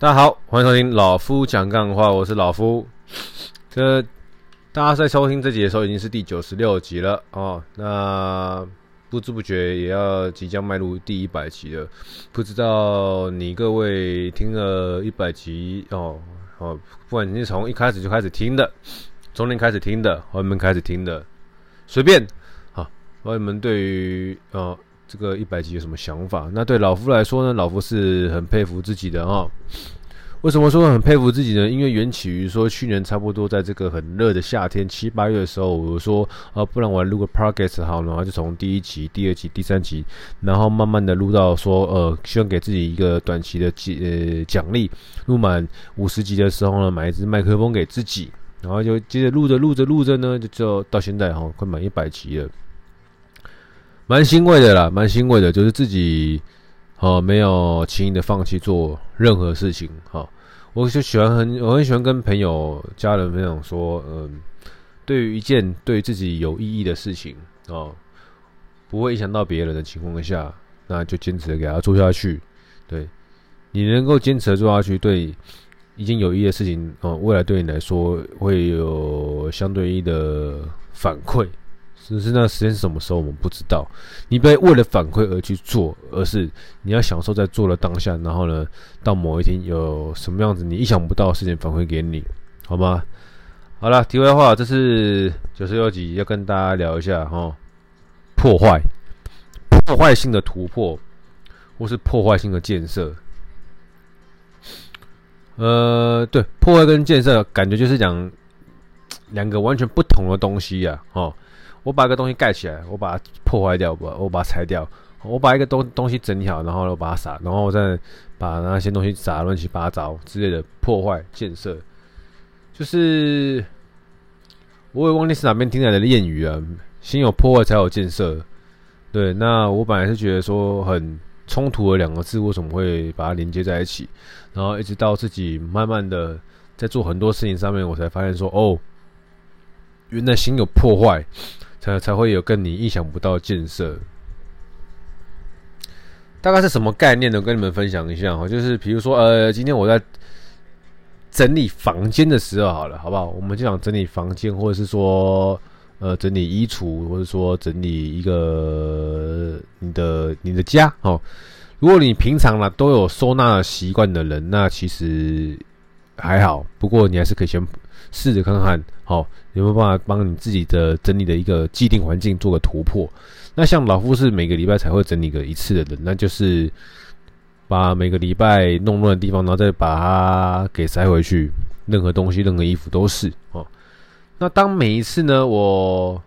大家好，欢迎收听老夫讲干话，我是老夫。这大家在收听这集的时候，已经是第九十六集了哦。那不知不觉也要即将迈入第一百集了。不知道你各位听了一百集哦哦，不管你是从一开始就开始听的，从零开始听的，或你们开始听的，随便好，或你们对于哦。这个一百集有什么想法？那对老夫来说呢？老夫是很佩服自己的哈。为什么说很佩服自己呢？因为缘起于说去年差不多在这个很热的夏天七八月的时候，我说啊，不然我来录个 podcast 好，然后就从第一集、第二集、第三集，然后慢慢的录到说呃，希望给自己一个短期的呃奖励，录满五十集的时候呢，买一支麦克风给自己，然后就接着录着录着录着呢，就就到现在哈，快满一百集了。蛮欣慰的啦，蛮欣慰的，就是自己，哦，没有轻易的放弃做任何事情，哈，我就喜欢很，我很喜欢跟朋友、家人分享说，嗯，对于一件对自己有意义的事情，哦，不会影响到别人的情况下，那就坚持给他做下去。对，你能够坚持做下去，对一件有意义的事情，哦，未来对你来说会有相对应的反馈。只是那时间是什么时候，我们不知道。你不要为了反馈而去做，而是你要享受在做的当下。然后呢，到某一天有什么样子你意想不到的事情反馈给你，好吗？好了，题外话，这是九十六集要跟大家聊一下哈，破坏、破坏性的突破，或是破坏性的建设。呃，对，破坏跟建设感觉就是讲两个完全不同的东西呀，哦。我把一个东西盖起来，我把它破坏掉，我我把它拆掉，我把一个东东西整理好，然后我把它撒，然后我再把那些东西撒乱七八糟之类的破坏建设，就是我也忘记是哪边听来的谚语啊，先有破坏才有建设。对，那我本来是觉得说很冲突的两个字，为什么会把它连接在一起？然后一直到自己慢慢的在做很多事情上面，我才发现说，哦，原来先有破坏。才才会有跟你意想不到的建设，大概是什么概念呢？跟你们分享一下哈，就是比如说，呃，今天我在整理房间的时候，好了，好不好？我们就想整理房间，或者是说，呃，整理衣橱，或者说整理一个你的你的家哦。如果你平常呢都有收纳习惯的人，那其实还好。不过你还是可以先。试着看看，好有没有办法帮你自己的整理的一个既定环境做个突破。那像老夫是每个礼拜才会整理个一次的人，那就是把每个礼拜弄乱的地方，然后再把它给塞回去。任何东西、任何衣服都是哦。那当每一次呢，我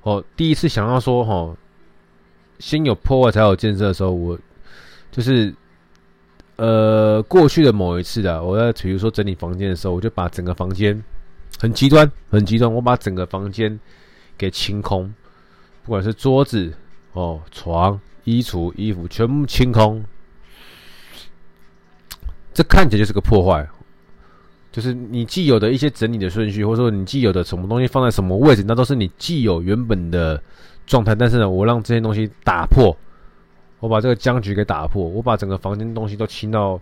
哦第一次想要说哈，先有破坏才有建设的时候，我就是。呃，过去的某一次的，我在比如说整理房间的时候，我就把整个房间很极端，很极端，我把整个房间给清空，不管是桌子、哦床、衣橱、衣服，全部清空。这看起来就是个破坏，就是你既有的一些整理的顺序，或者说你既有的什么东西放在什么位置，那都是你既有原本的状态，但是呢，我让这些东西打破。我把这个僵局给打破，我把整个房间东西都清到，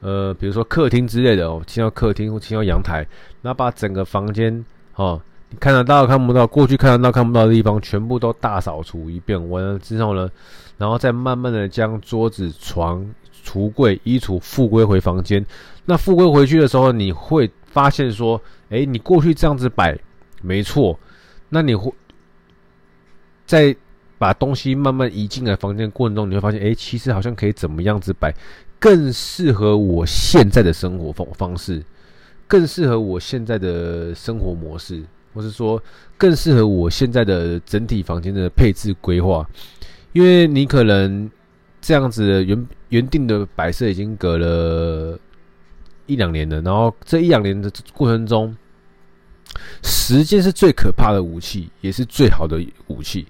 呃，比如说客厅之类的哦，清到客厅或清到阳台，那把整个房间哦，你看得到看不到，过去看得到看不到的地方，全部都大扫除一遍完了之后呢，然后再慢慢的将桌子、床、橱柜、衣橱复归回房间。那复归回去的时候，你会发现说，诶，你过去这样子摆没错，那你会在。把东西慢慢移进来房间过程中，你会发现，哎，其实好像可以怎么样子摆，更适合我现在的生活方方式，更适合我现在的生活模式，或是说更适合我现在的整体房间的配置规划。因为你可能这样子原原定的摆设已经隔了一两年了，然后这一两年的过程中，时间是最可怕的武器，也是最好的武器。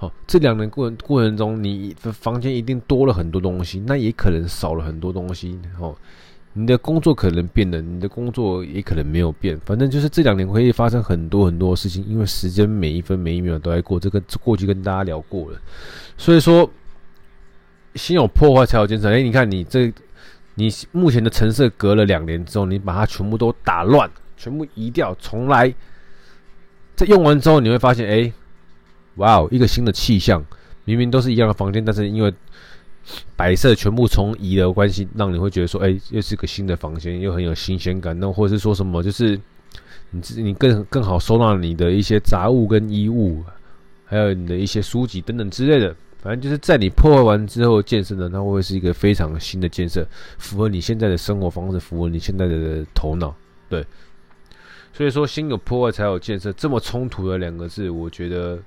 好，这两年过过程中，你的房间一定多了很多东西，那也可能少了很多东西。哦，你的工作可能变了，你的工作也可能没有变。反正就是这两年会发生很多很多事情，因为时间每一分每一秒都在过。这个过去跟大家聊过了，所以说先有破坏才有建设。哎，你看你这，你目前的成色隔了两年之后，你把它全部都打乱，全部移掉，重来。在用完之后，你会发现，哎、哇哦，一个新的气象。明明都是一样的房间，但是因为摆设全部重移的关系，让你会觉得说，哎、又是个新的房间，又很有新鲜感。那或者是说什么，就是你你更更好收纳你的一些杂物跟衣物，还有你的一些书籍等等之类的。反正就是在你破坏完之后建设呢，它会是一个非常新的建设，符合你现在的生活方式，符合你现在的头脑。对，所以说先有破坏才有建设，这么冲突的两个字，我觉得。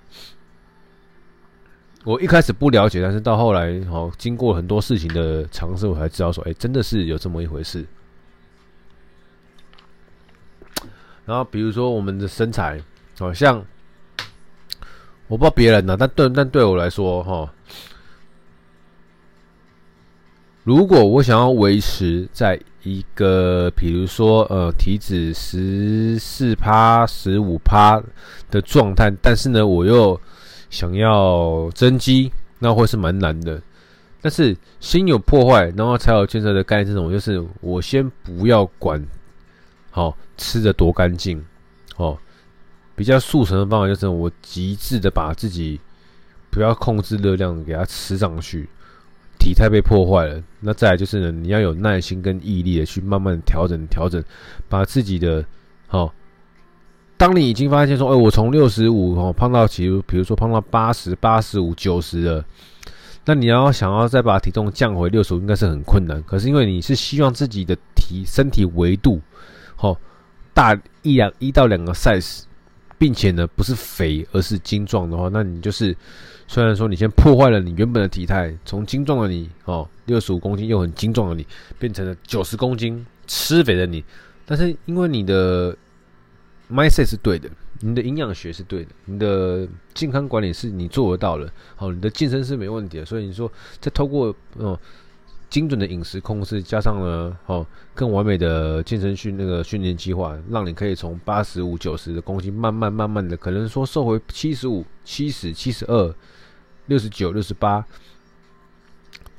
我一开始不了解，但是到后来，哦，经过很多事情的尝试，我才知道说，哎，真的是有这么一回事。然后，比如说我们的身材，好像我不知道别人呢，但对但对我来说，哈，如果我想要维持在一个，比如说，呃，体脂十四趴、十五趴的状态，但是呢，我又想要增肌，那会是蛮难的。但是心有破坏，然后才有建设的概念。这种就是我先不要管，好吃的多干净，哦，比较速成的方法就是我极致的把自己不要控制热量，给它吃上去，体态被破坏了。那再来就是呢，你要有耐心跟毅力的去慢慢调整调整，把自己的好。当你已经发现说，哎，我从六十五哦胖到其实，比如说胖到八十八十五九十了，那你要想要再把体重降回六十五，应该是很困难。可是因为你是希望自己的体身体维度，哦，大一两一到两个 size，并且呢不是肥而是精壮的话，那你就是虽然说你先破坏了你原本的体态，从精壮的你哦六十五公斤又很精壮的你，变成了九十公斤吃肥的你，但是因为你的。Mindset 是对的，你的营养学是对的，你的健康管理是你做得到的，好，你的健身是没问题的。所以你说，再透过哦精准的饮食控制，加上呢哦更完美的健身训那个训练计划，让你可以从八十五、九十的公斤，慢慢慢慢的，可能说瘦回七十五、七十、七十二、六十九、六十八，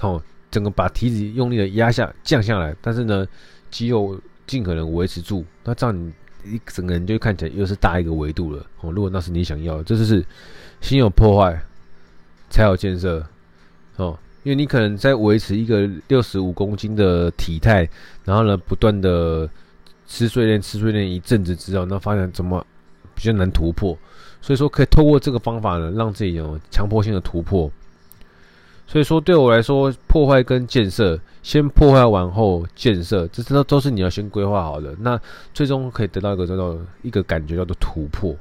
哦，整个把体脂用力的压下降下来，但是呢肌肉尽可能维持住，那这样你。一整个人就看起来又是大一个维度了哦。如果那是你想要的，这就是先有破坏才有建设哦。因为你可能在维持一个六十五公斤的体态，然后呢不断的吃碎练吃碎练一阵子之后，那发现怎么比较难突破，所以说可以透过这个方法呢，让自己有强迫性的突破。所以说，对我来说，破坏跟建设，先破坏完后建设，这都都是你要先规划好的。那最终可以得到一个叫做一个感觉叫做突破。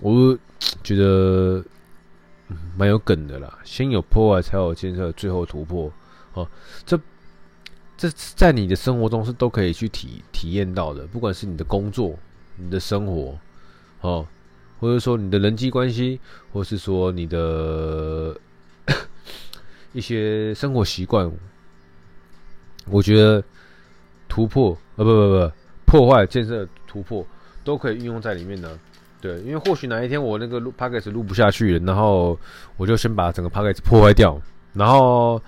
我觉得蛮有梗的啦，先有破坏才有建设，最后突破。哦，这这在你的生活中是都可以去体体验到的，不管是你的工作、你的生活，哦，或者说你的人际关系，或是说你的。一些生活习惯，我觉得突破呃不不不破坏建设突破都可以运用在里面呢。对，因为或许哪一天我那个录 podcast 录不下去了，然后我就先把整个 podcast 破坏掉，然后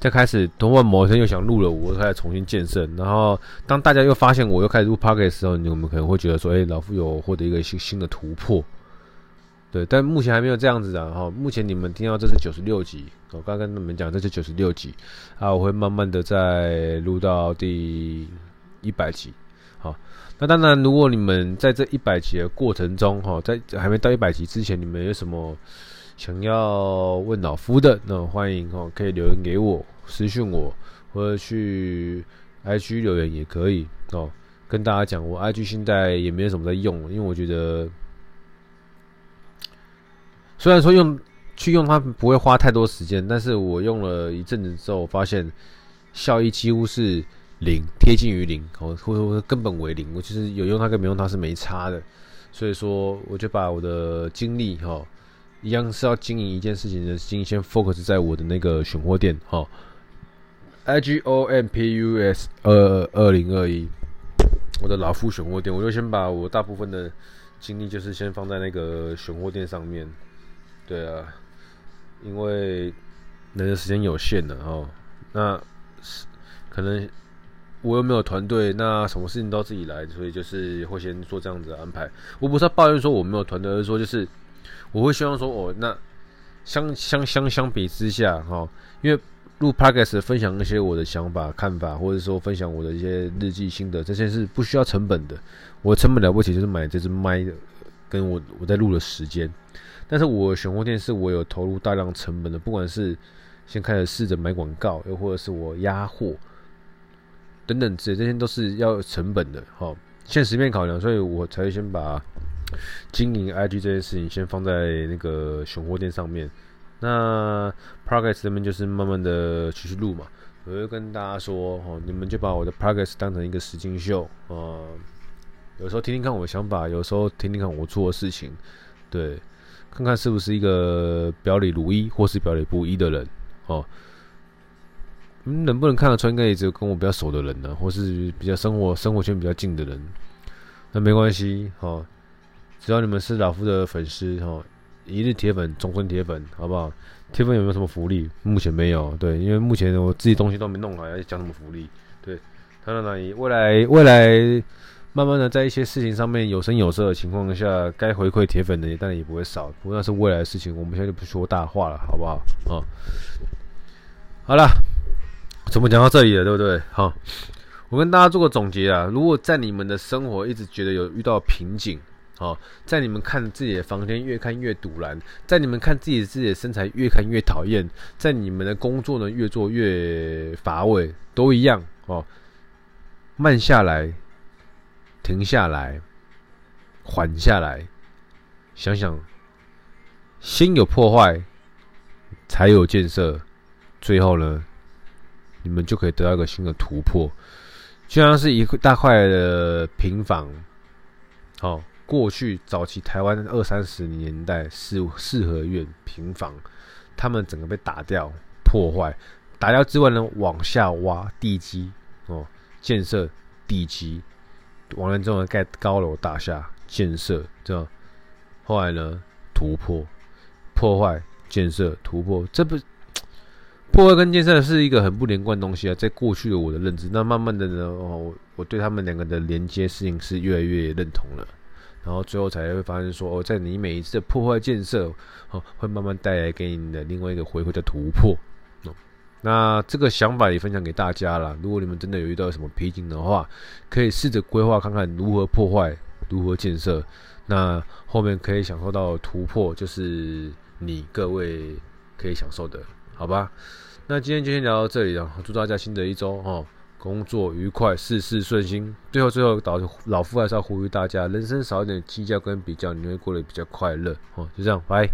再开始突然某一天又想录了，我开始重新建设。然后当大家又发现我又开始录 podcast 的时候，你们可能会觉得说，哎、老夫有获得一个新新的突破。对，但目前还没有这样子的哈。目前你们听到这是九十六集，我刚跟你们讲这是九十六集啊，我会慢慢的再录到第一百集。好，那当然，如果你们在这一百集的过程中哈，在还没到一百集之前，你们有什么想要问老夫的，那欢迎哦，可以留言给我，私讯我，或者去 IG 留言也可以哦。跟大家讲，我 IG 现在也没有什么在用，因为我觉得。虽然说用去用它不会花太多时间，但是我用了一阵子之后，发现效益几乎是零，贴近于零，哦，或者说根本为零。我其实有用它跟没用它是没差的，所以说我就把我的精力哈，一样是要经营一件事情的心，先 focus 在我的那个选货店哈，I G O M P U S 二二零二一，我的老夫选货店，我就先把我大部分的精力就是先放在那个选货店上面。对啊，因为人的时间有限的哦。那可能我又没有团队，那什么事情都自己来，所以就是会先做这样子的安排。我不是抱怨说我没有团队，而是说就是我会希望说，哦，那相相相相比之下，哈，因为录 Podcast 分享一些我的想法、看法，或者说分享我的一些日记心得，这些是不需要成本的。我成本了不起，就是买这支麦的，跟我我在录的时间。但是我选货店是我有投入大量成本的，不管是先开始试着买广告，又或者是我压货等等之类，这些都是要成本的，哈，现实面考量，所以我才会先把经营 IG 这件事情先放在那个选货店上面。那 progress 这边就是慢慢的继续录嘛，我会跟大家说，哦，你们就把我的 progress 当成一个实境秀，啊，有时候听听看我的想法，有时候听听看我做的事情，对。看看是不是一个表里如一，或是表里不一的人哦。嗯，能不能看得出应该也只有跟我比较熟的人呢，或是比较生活生活圈比较近的人。那没关系哦，只要你们是老夫的粉丝哦，一日铁粉，终身铁粉，好不好？铁粉有没有什么福利？目前没有，对，因为目前我自己东西都没弄好，要讲什么福利？对，当然了，未来未来。慢慢的，在一些事情上面有声有色的情况下，该回馈铁粉的，当然也不会少。不过那是未来的事情，我们现在就不说大话了，好不好？啊，好了，怎么讲到这里了，对不对？好，我跟大家做个总结啊。如果在你们的生活一直觉得有遇到瓶颈，好，在你们看自己的房间越看越赌烂，在你们看自己自己的身材越看越讨厌，在你们的工作呢越做越乏味，都一样哦。慢下来。停下来，缓下来，想想，先有破坏，才有建设，最后呢，你们就可以得到一个新的突破。就像是一大块的平房，哦，过去早期台湾二三十年代四四合院平房，他们整个被打掉破坏，打掉之外呢，往下挖地基，哦，建设地基。完了之后盖高楼大厦建设，这样，后来呢，突破、破坏、建设、突破，这不破坏跟建设是一个很不连贯东西啊。在过去的我的认知，那慢慢的呢，哦，我对他们两个的连接事情是越来越认同了，然后最后才会发现说，哦，在你每一次的破坏建设，哦，会慢慢带来给你的另外一个回馈的突破。那这个想法也分享给大家了。如果你们真的有遇到什么瓶颈的话，可以试着规划看看如何破坏，如何建设。那后面可以享受到突破，就是你各位可以享受的，好吧？那今天就先聊到这里了。祝大家新的一周哦，工作愉快，事事顺心。最后，最后，老老夫还是要呼吁大家，人生少一点计较跟比较，你会过得比较快乐哦。就这样，拜。